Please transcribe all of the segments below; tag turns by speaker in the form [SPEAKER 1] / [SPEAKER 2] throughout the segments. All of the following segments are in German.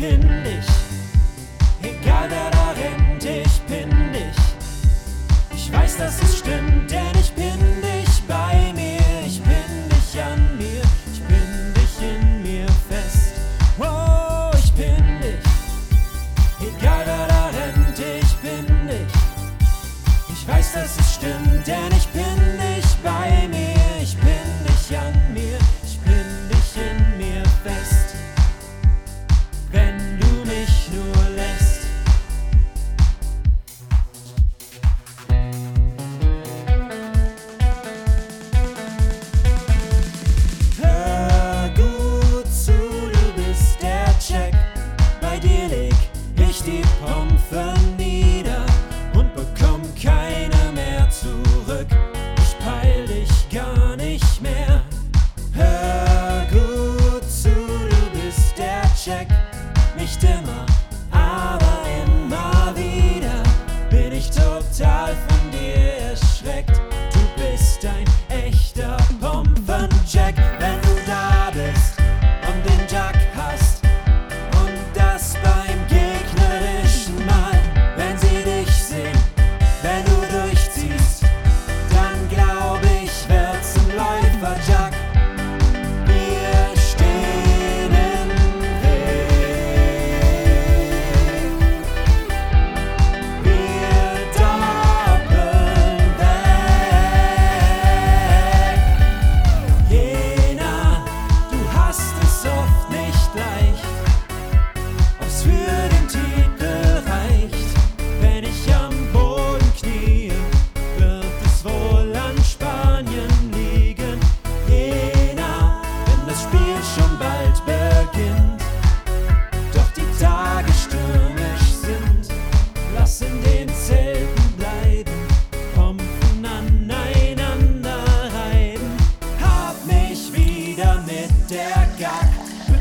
[SPEAKER 1] independent.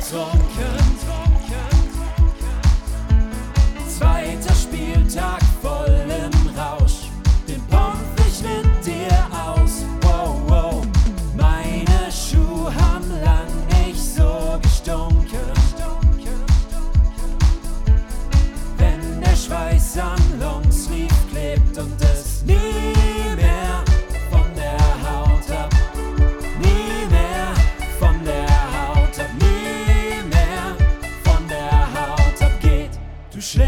[SPEAKER 1] talk.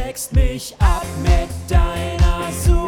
[SPEAKER 1] wächst mich ab mit deiner Suche.